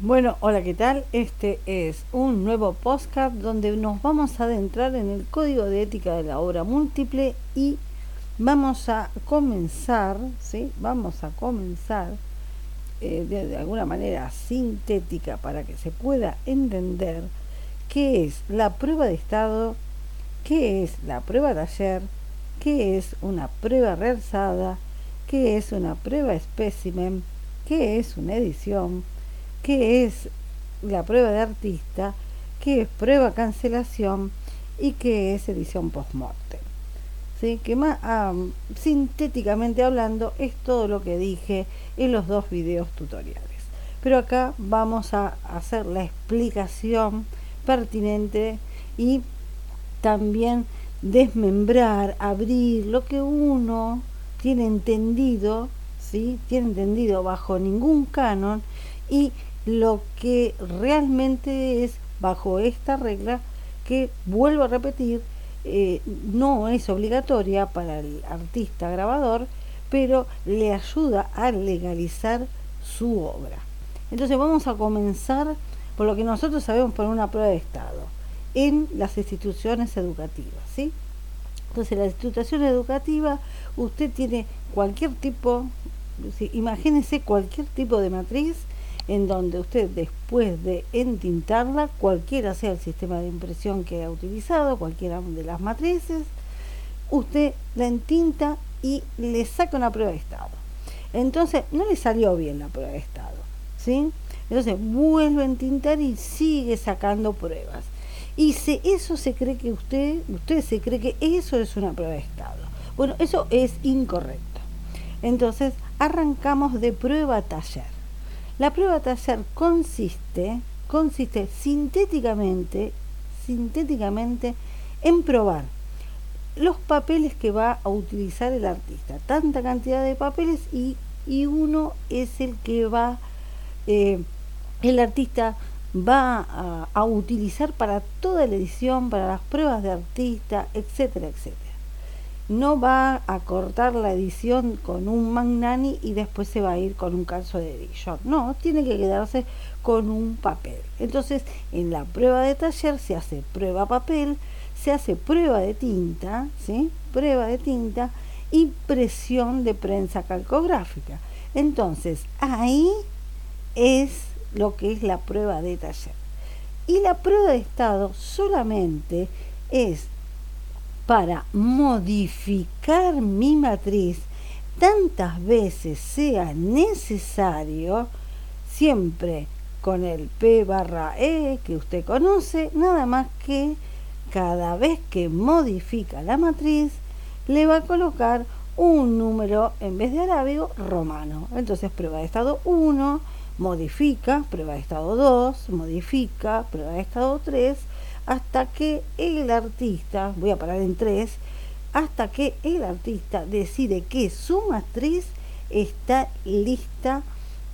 Bueno, hola, ¿qué tal? Este es un nuevo podcast donde nos vamos a adentrar en el código de ética de la obra múltiple y vamos a comenzar, ¿sí? Vamos a comenzar eh, de, alguna manera sintética para que se pueda entender qué es la prueba de estado, qué es la prueba taller, qué es una prueba realizada, qué es una prueba espécimen, qué es una edición, qué es la prueba de artista, qué es prueba cancelación y qué es edición post-mortem. ¿Sí? Que más um, sintéticamente hablando es todo lo que dije en los dos videos tutoriales. Pero acá vamos a hacer la explicación pertinente y también desmembrar, abrir lo que uno tiene entendido, ¿sí? tiene entendido bajo ningún canon y lo que realmente es bajo esta regla que vuelvo a repetir eh, no es obligatoria para el artista grabador pero le ayuda a legalizar su obra entonces vamos a comenzar por lo que nosotros sabemos por una prueba de estado en las instituciones educativas ¿sí? entonces la institución educativa usted tiene cualquier tipo ¿sí? imagínese cualquier tipo de matriz en donde usted después de entintarla, cualquiera sea el sistema de impresión que ha utilizado, cualquiera de las matrices, usted la entinta y le saca una prueba de estado. Entonces, no le salió bien la prueba de estado, ¿sí? Entonces, vuelve a entintar y sigue sacando pruebas. Y si eso se cree que usted, usted se cree que eso es una prueba de estado. Bueno, eso es incorrecto. Entonces, arrancamos de prueba taller. La prueba taller consiste, consiste sintéticamente, sintéticamente en probar los papeles que va a utilizar el artista, tanta cantidad de papeles y, y uno es el que va, eh, el artista va a, a, utilizar para toda la edición, para las pruebas de artista, etcétera, etcétera no va a cortar la edición con un Magnani y después se va a ir con un calzo de edición. No, tiene que quedarse con un papel. Entonces, en la prueba de taller se hace prueba papel, se hace prueba de tinta, ¿sí? Prueba de tinta y presión de prensa calcográfica. Entonces, ahí es lo que es la prueba de taller. Y la prueba de estado solamente es para modificar mi matriz tantas veces sea necesario, siempre con el P barra E que usted conoce, nada más que cada vez que modifica la matriz, le va a colocar un número en vez de arábigo romano. Entonces prueba de estado 1, modifica, prueba de estado 2, modifica, prueba de estado 3, hasta que el artista, voy a parar en tres, hasta que el artista decide que su matriz está lista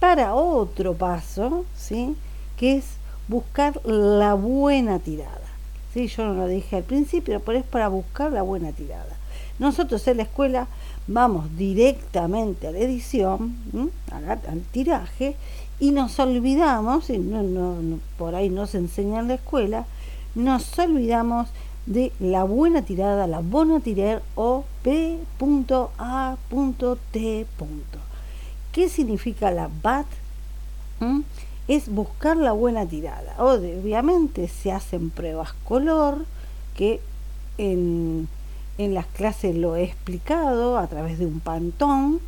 para otro paso, ¿sí? que es buscar la buena tirada. ¿sí? Yo no lo dije al principio, pero es para buscar la buena tirada. Nosotros en la escuela vamos directamente a la edición, al, tiraje, y nos olvidamos, y no, no, por ahí no se enseña en la escuela, nos olvidamos de la buena tirada, la buena tirar o P.A.T. ¿Qué significa la BAT? ¿Mm? Es buscar la buena tirada. Obviamente se hacen pruebas color, que en, en las clases lo he explicado a través de un pantón,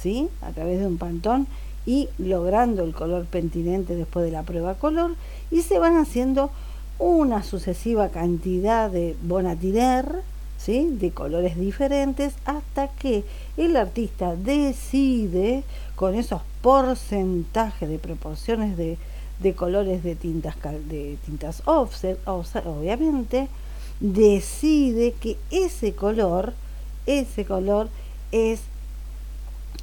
¿sí? A través de un pantón y logrando el color pentinente después de la prueba color y se van haciendo una sucesiva cantidad de bonatiner, ¿sí? de colores diferentes, hasta que el artista decide, con esos porcentajes de proporciones de, de colores de tintas, de tintas offset, obviamente, decide que ese color, ese color es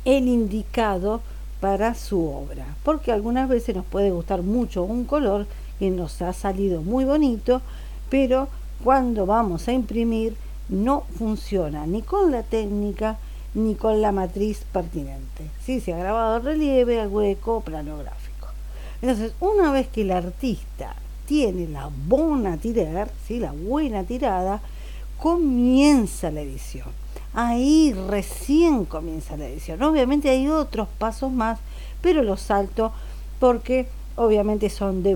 el indicado para su obra, porque algunas veces nos puede gustar mucho un color que nos ha salido muy bonito, pero cuando vamos a imprimir no funciona ni con la técnica ni con la matriz pertinente. si Se ha grabado relieve, hueco, plano gráfico. Entonces, una vez que el artista tiene la buena tirar, ¿sí? la buena tirada, comienza la edición. Ahí recién comienza la edición. Obviamente hay otros pasos más, pero los salto porque obviamente son de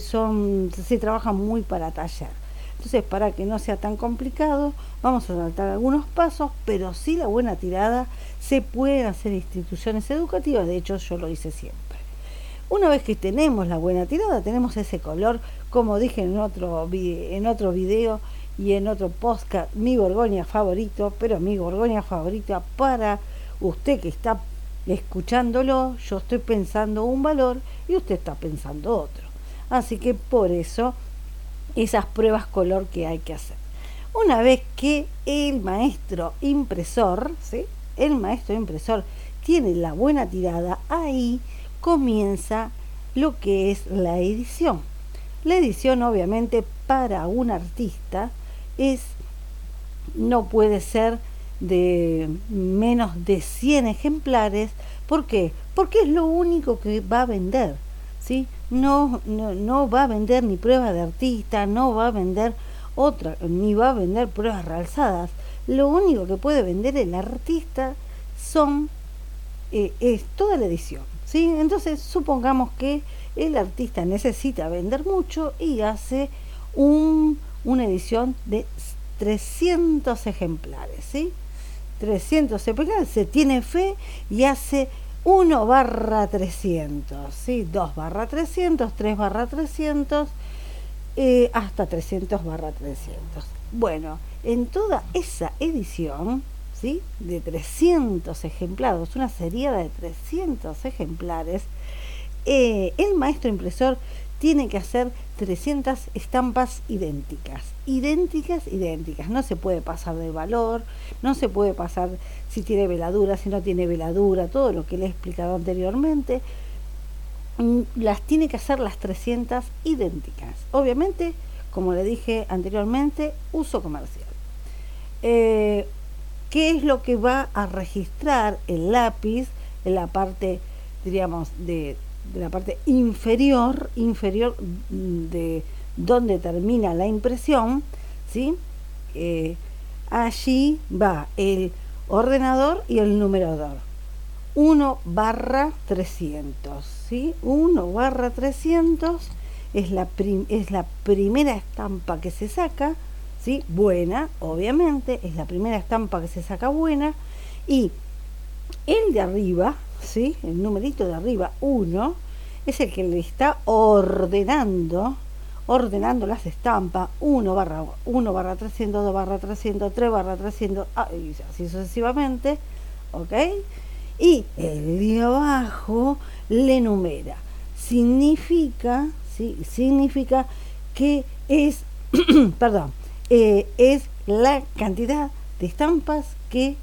son se trabajan muy para taller. Entonces, para que no sea tan complicado, vamos a saltar algunos pasos, pero sí la buena tirada se pueden hacer instituciones educativas, de hecho yo lo hice siempre. Una vez que tenemos la buena tirada, tenemos ese color, como dije en otro, en otro video y en otro podcast, mi Borgoña favorito, pero mi Borgoña favorita para usted que está escuchándolo, yo estoy pensando un valor y usted está pensando otro. Así que por eso esas pruebas color que hay que hacer. Una vez que el maestro impresor, ¿sí? el maestro impresor tiene la buena tirada, ahí comienza lo que es la edición. La edición obviamente para un artista es no puede ser de menos de 100 ejemplares. ¿Por qué? Porque es lo único que va a vender. ¿sí? No, no, no va a vender ni pruebas de artista, no va a vender otra, ni va a vender pruebas realzadas. Lo único que puede vender el artista son eh, es toda la edición. ¿sí? Entonces supongamos que el artista necesita vender mucho y hace un, una edición de 300 ejemplares. ¿sí? 300 ejemplares, se tiene fe y hace 1 barra 300, ¿sí? 2 barra 300, 3 barra 300, eh, hasta 300 barra 300. Bueno, en toda esa edición, ¿sí? De 300 ejemplares, una serie de 300 ejemplares, eh, el maestro impresor tiene que hacer 300 estampas idénticas, idénticas, idénticas. No se puede pasar de valor, no se puede pasar si tiene veladura, si no tiene veladura, todo lo que le he explicado anteriormente. Mm, las tiene que hacer las 300 idénticas. Obviamente, como le dije anteriormente, uso comercial. Eh, ¿Qué es lo que va a registrar el lápiz en la parte, diríamos, de de la parte inferior, inferior de donde termina la impresión, ¿sí? Eh, allí va el ordenador y el numerador. 1 barra 300, ¿sí? 1 barra 300 es la, es la primera estampa que se saca, ¿sí? Buena, obviamente, es la primera estampa que se saca buena. Y el de arriba, ¿sí? El numerito de arriba, 1, es el que le está ordenando, ordenando las estampas, 1 barra 1 barra 300, 2 barra 300, 3 barra 300, ah, y así sucesivamente, ¿ok? Y el de abajo le numera. Significa, ¿sí? Significa que es, perdón, eh, es la cantidad de estampas que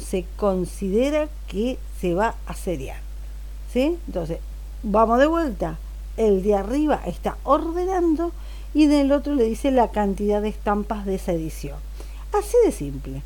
se considera que se va a seriar. ¿Sí? Entonces, vamos de vuelta. El de arriba está ordenando y del otro le dice la cantidad de estampas de esa edición. Así de simple.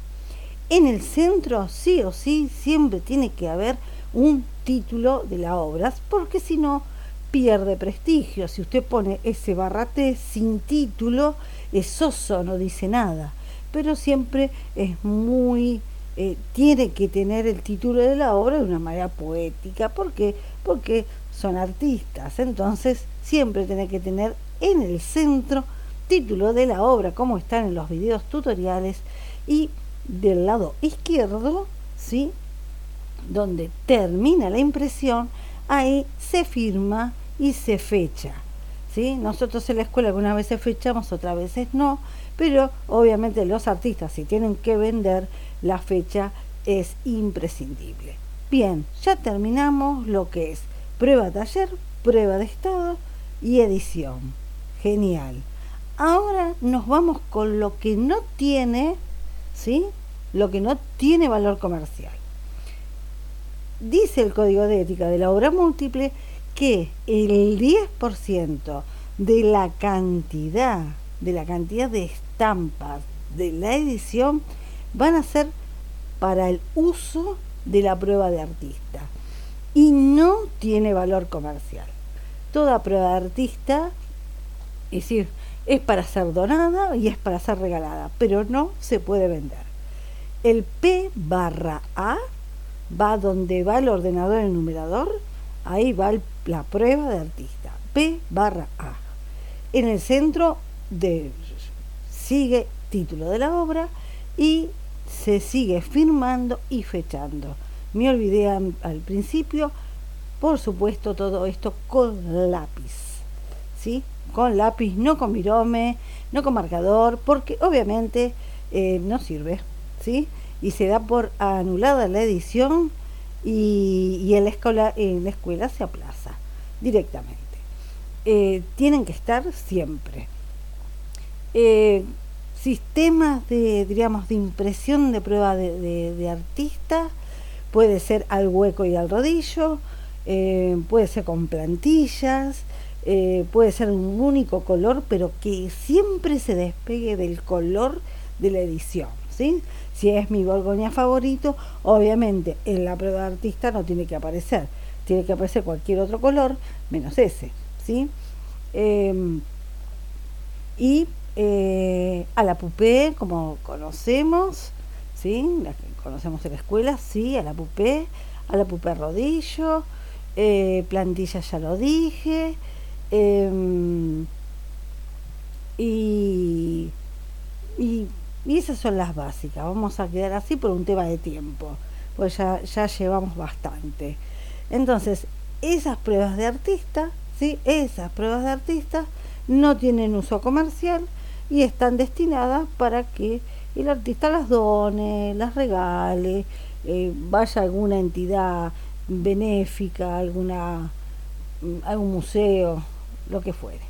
En el centro, sí o sí, siempre tiene que haber un título de la obra, porque si no, pierde prestigio. Si usted pone ese barra T sin título, es oso, no dice nada. Pero siempre es muy eh, tiene que tener el título de la obra de una manera poética. ¿Por qué? Porque son artistas. Entonces siempre tiene que tener en el centro título de la obra, como están en los videos tutoriales. Y del lado izquierdo, ¿sí? donde termina la impresión, ahí se firma y se fecha. ¿sí? Nosotros en la escuela algunas veces fechamos, otras veces no, pero obviamente los artistas si tienen que vender la fecha es imprescindible. Bien, ya terminamos lo que es prueba taller, prueba de estado y edición. Genial. Ahora nos vamos con lo que no tiene, ¿sí? Lo que no tiene valor comercial. Dice el código de ética de la obra múltiple que el 10% de la cantidad de la cantidad de estampas de la edición van a ser para el uso de la prueba de artista y no tiene valor comercial. toda prueba de artista, es decir, es para ser donada y es para ser regalada, pero no se puede vender. El P barra A va donde va el ordenador, el numerador, ahí va la prueba de artista. P barra A. En el centro de, sigue título de la obra y se sigue firmando y fechando. Me olvidé al principio, por supuesto, todo esto con lápiz. ¿Sí? Con lápiz, no con virome, no con marcador, porque obviamente eh, no sirve. ¿Sí? Y se da por anulada la edición y, en, la escuela, en la escuela se aplaza directamente. Eh, tienen que estar siempre. Eh, sistemas de, diríamos, de impresión de prueba de, de, artista, puede ser al hueco y al rodillo, eh, puede ser con plantillas, puede ser un único color, pero que siempre se despegue del color de la edición. ¿sí? Si es mi Borgoña favorito, obviamente en la prueba de artista no tiene que aparecer. Tiene que aparecer cualquier otro color menos ese. ¿sí? Em, y eh, a la pupé, como conocemos, ¿sí? Que conocemos en la escuela, sí, a la pupé, a la pupé rodillo, eh, plantilla ya lo dije, em, y, y y esas son las básicas. Vamos a quedar así por un tema de tiempo, pues ya, ya llevamos bastante. Entonces, esas pruebas de artista, ¿sí? esas pruebas de artista no tienen uso comercial y están destinadas para que el artista las done, las regale, eh, vaya a alguna entidad benéfica, alguna, algún museo, lo que fuere.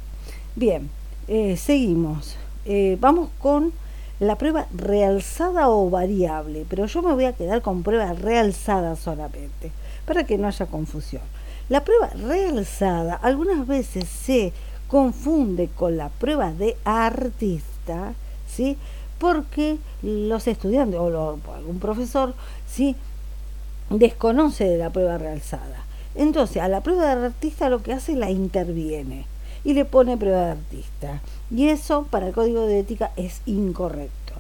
Bien, eh, seguimos. Eh, vamos con la prueba realzada o variable, pero yo me voy a quedar con prueba realzada solamente, para que no haya confusión. La prueba realzada algunas veces se confunde con la prueba de artista, ¿sí? Porque los estudiantes o, algún profesor, ¿sí? Desconoce de la prueba realzada. Entonces, a la prueba de artista lo que hace la interviene y le pone prueba de artista. Y eso para el código de ética es incorrecto.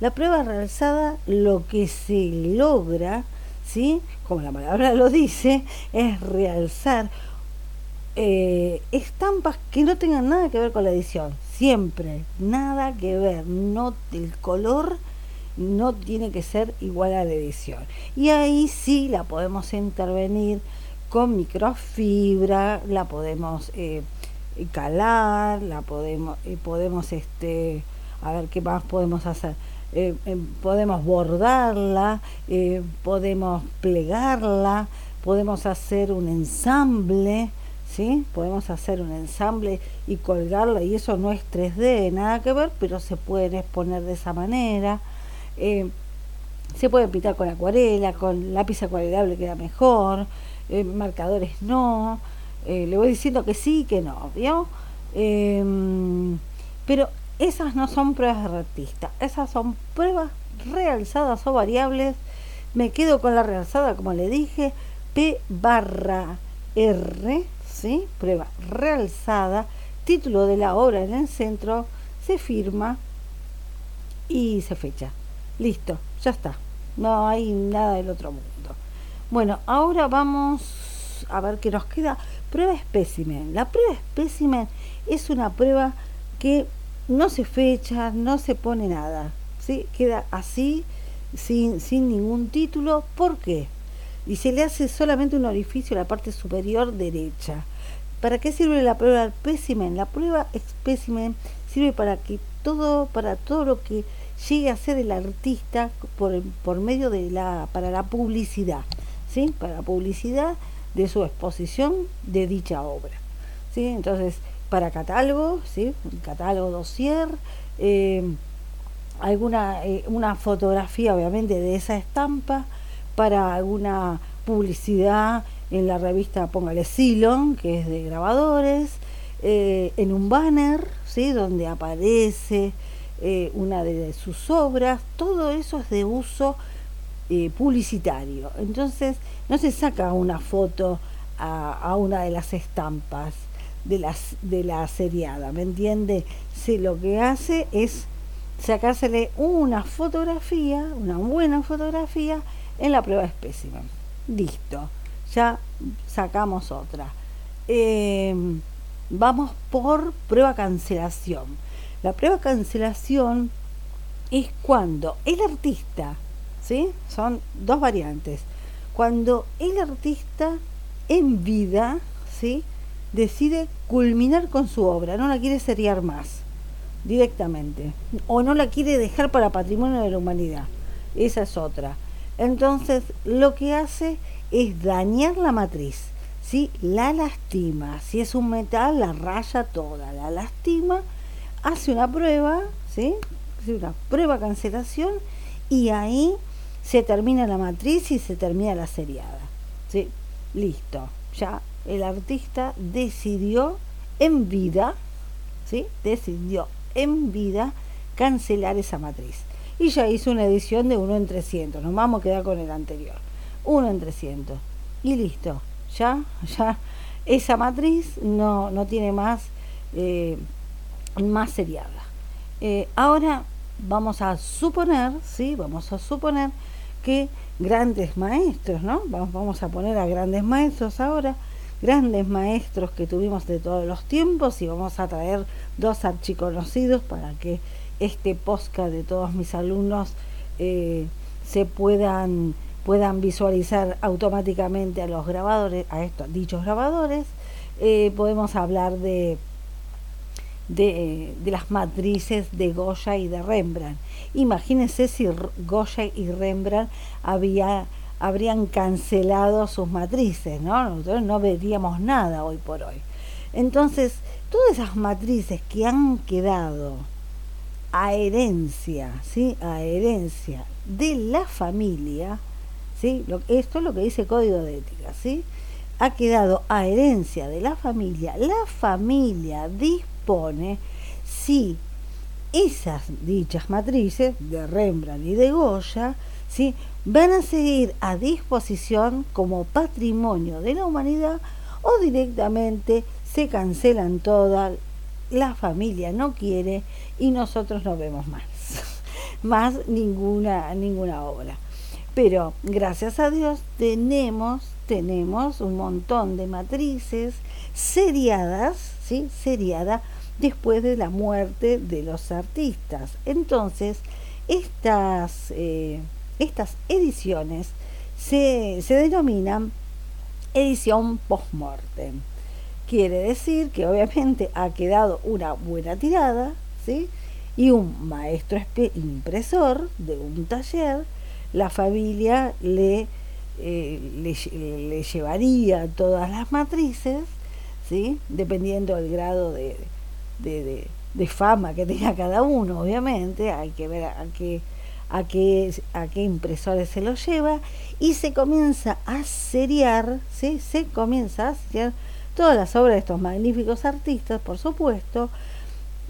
La prueba realzada lo que se logra, ¿sí? como la palabra lo dice, es realzar eh, estampas que no tengan nada que ver con la edición. Siempre, nada que ver. No, el color no tiene que ser igual a la edición. Y ahí sí la podemos intervenir con microfibra, la podemos eh, calar, la podemos, eh, podemos este, a ver qué más podemos hacer. Podemos bordarla, podemos plegarla, podemos hacer un ensamble, Podemos hacer un ensamble y colgarla y eso no es 3D, nada que ver, pero se puede exponer de esa manera. se puede pintar con acuarela, con lápiz acuarelable queda mejor, marcadores no. Eh, le voy diciendo que sí, que no, ¿vio? Em, pero esas no son pruebas de artista, esas son pruebas realzadas o variables. Me quedo con la realzada, como le dije, P barra R, ¿sí? Prueba realzada, título de la obra en el centro, se firma y se fecha. Listo, ya está. No hay nada del otro mundo. Bueno, ahora vamos a ver qué nos queda. Prueba espécimen. La prueba espécimen es una prueba que no se fecha, no se pone nada. ¿sí? Queda así, sin, sin ningún título. ¿Por qué? Y se le hace solamente un orificio a la parte superior derecha. ¿Para qué sirve la prueba espécimen? La prueba espécimen sirve para que todo, para todo lo que llegue a ser el artista por, por medio de la, para la publicidad, ¿sí? Para publicidad de su exposición de dicha obra. ¿sí? Entonces, para catálogo, ¿sí? un catálogo dossier, eh, alguna eh, una fotografía obviamente de esa estampa, para alguna publicidad en la revista Póngale Silon, que es de grabadores, eh, en un banner, ¿sí? donde aparece una de sus obras, todo eso es de uso publicitario. Entonces, no se saca una foto a, una de las estampas, de la, de la seriada, ¿me entiende? Si lo que hace es sacársele una fotografía, una buena fotografía en la prueba espécimen. Listo, ya sacamos otra. Eh, vamos por prueba cancelación. La prueba cancelación es cuando el artista, ¿sí? Son dos variantes. Cuando el artista en vida, ¿sí? decide culminar con su obra, no la quiere seriar más directamente, o no la quiere dejar para patrimonio de la humanidad. Esa es otra. Entonces, lo que hace es dañar la matriz, ¿sí? la lastima. Si es un metal, la raya toda, la lastima, hace una prueba, ¿sí? una prueba cancelación, y ahí se termina la matriz y se termina la seriada. ¿sí? Listo, ya el artista decidió en vida, ¿sí? decidió en vida cancelar esa matriz. Y ya hizo una edición de 1 en 300, nos vamos a quedar con el anterior. 1 en 300. Y listo, ya, ya, esa matriz no, no tiene más, eh, más seriada. Eh, ahora vamos a suponer, ¿sí? Vamos a suponer que grandes maestros, ¿no? Vamos a poner a grandes maestros ahora, grandes maestros que tuvimos de todos los tiempos y vamos a traer dos archiconocidos para que este podcast de todos mis alumnos eh, se puedan puedan visualizar automáticamente a los grabadores, a estos dichos grabadores. Eh, podemos hablar de, de, de, las matrices de Goya y de Rembrandt. Imagínense si Goya y Rembrandt había habrían cancelado sus matrices, ¿no? Nosotros no veríamos nada hoy por hoy. Entonces, todas esas matrices que han quedado a herencia, ¿sí? A herencia de la familia, ¿sí? esto es lo que dice Código de Ética, ¿sí? Ha quedado a herencia de la familia. La familia dispone si esas dichas matrices de Rembrandt y de Goya ¿sí? van a seguir a disposición como patrimonio de la humanidad o directamente se cancelan todas, la familia no quiere y nosotros no vemos más, más ninguna, ninguna obra. Pero gracias a Dios tenemos, tenemos un montón de matrices seriadas, ¿sí? seriadas después de la muerte de los artistas. Entonces, estas eh, estas ediciones se, denominan edición post-mortem. Quiere decir que obviamente ha quedado una buena tirada, ¿sí? Y un maestro impresor de un taller, la familia le, eh, le, llevaría todas las matrices, ¿sí? Dependiendo del grado de, de, fama que tenga cada uno, obviamente, hay que ver a qué a qué, a qué impresores se lo lleva y se comienza a seriar, ¿sí? se comienza a seriar todas las obras de estos magníficos artistas, por supuesto,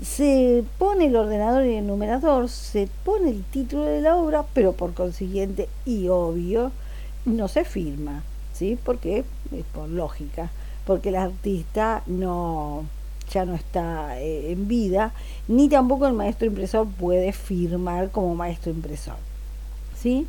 se pone el ordenador y el numerador, se pone el título de la obra, pero por consiguiente y obvio no se firma, ¿sí? Porque es por lógica, porque el artista no ya no está eh, en vida, ni tampoco el maestro impresor puede firmar como maestro impresor. ¿Sí?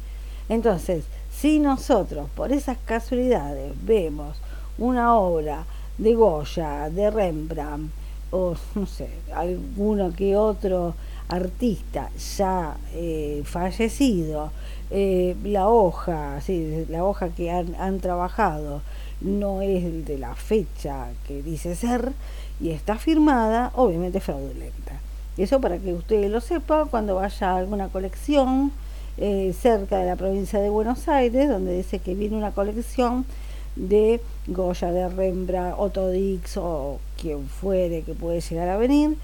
Entonces, si nosotros por esas casualidades vemos una obra de Goya, de Rembrandt, o no sé, alguno que otro artista ya eh, fallecido, eh, la hoja, sí, la hoja que han, han trabajado no es de la fecha que dice ser, y está firmada, obviamente fraudulenta. Eso para que usted lo sepa cuando vaya a alguna colección eh, cerca de la provincia de Buenos Aires, donde dice que viene una colección de Goya, de Rembrandt, Otto Dix o quien fuere que puede llegar a venir.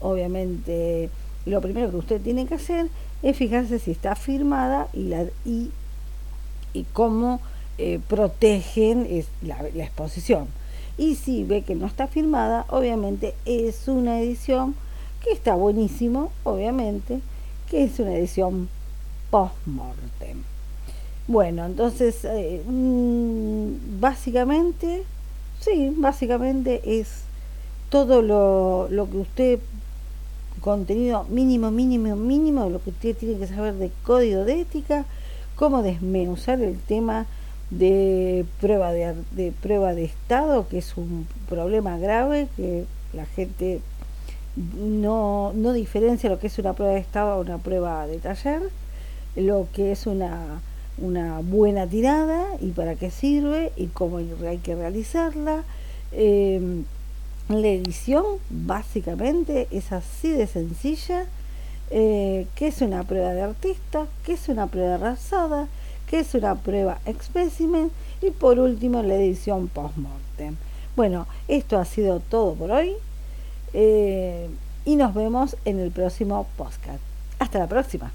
Obviamente lo primero que usted tiene que hacer es fijarse si está firmada y, la, y, y cómo eh, protegen la, la exposición y si ve que no está firmada, obviamente es una edición que está buenísimo, obviamente, que es una edición post-mortem. Bueno, entonces, eh, mm, básicamente, sí, básicamente es, todo lo, lo que usted, contenido mínimo, mínimo, mínimo, lo que usted tiene que saber de código de ética, cómo desmenuzar el tema de prueba de, de prueba de estado, que es un problema grave que la gente no, no diferencia lo que es una prueba de estado a una prueba de taller, lo que es una, una buena tirada y para qué sirve y cómo hay que realizarla. Eh, la edición básicamente es así de sencilla. Eh, ¿Qué es una prueba de artista? ¿Qué es una prueba rasada? ¿Qué es una prueba espécimen? Y por último la edición post-mortem. Bueno, esto ha sido todo por hoy. Eh, y nos vemos en el próximo podcast. Hasta la próxima.